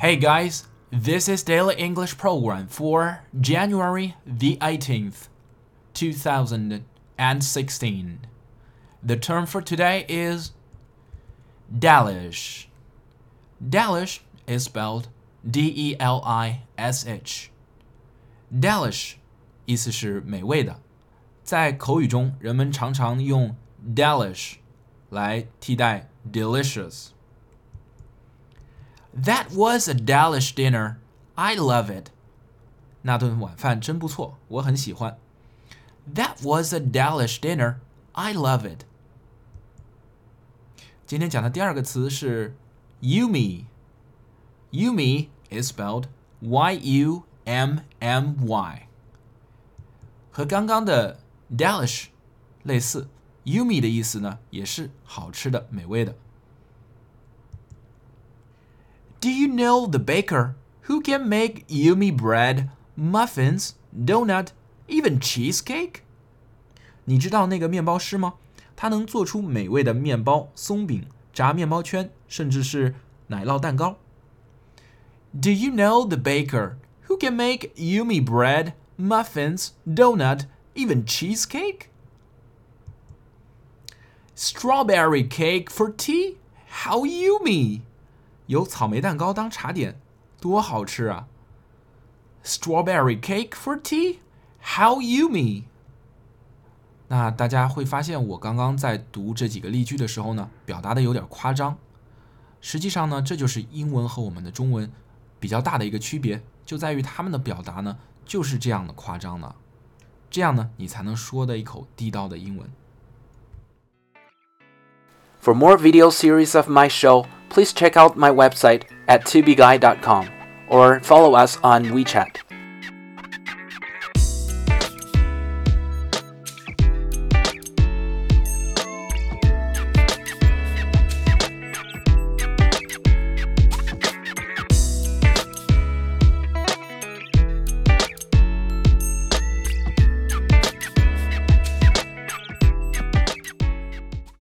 Hey guys, this is Daily English Program for January the 18th, 2016. The term for today is Delish. Delish is spelled D-E-L-I-S-H. H。Delish 意思是美味的，在口语中人们常常用 Delish 来替代 delicious。that was a delish dinner. I love it. 那顿晚饭真不错，我很喜欢。That was a delish dinner. I love it. 今天讲的第二个词是 Yummy。Yummy is spelled Y-U M M Y，和刚刚的 delish 类似。Yummy 的意思呢，也是好吃的、美味的。you know the baker who can make yummy bread, muffins, donut, even cheesecake? 你知道那个面包师吗？他能做出美味的面包、松饼、炸面包圈，甚至是奶酪蛋糕。Do you know the baker who can make yummy bread, muffins, donut, even cheesecake? Strawberry cake for tea? How yummy! 有草莓蛋糕当茶点，多好吃啊！Strawberry cake for tea? How yummy! 那大家会发现，我刚刚在读这几个例句的时候呢，表达的有点夸张。实际上呢，这就是英文和我们的中文比较大的一个区别，就在于他们的表达呢就是这样的夸张了。这样呢，你才能说的一口地道的英文。For more video series of my show, please check out my website at tubeguy.com or follow us on WeChat.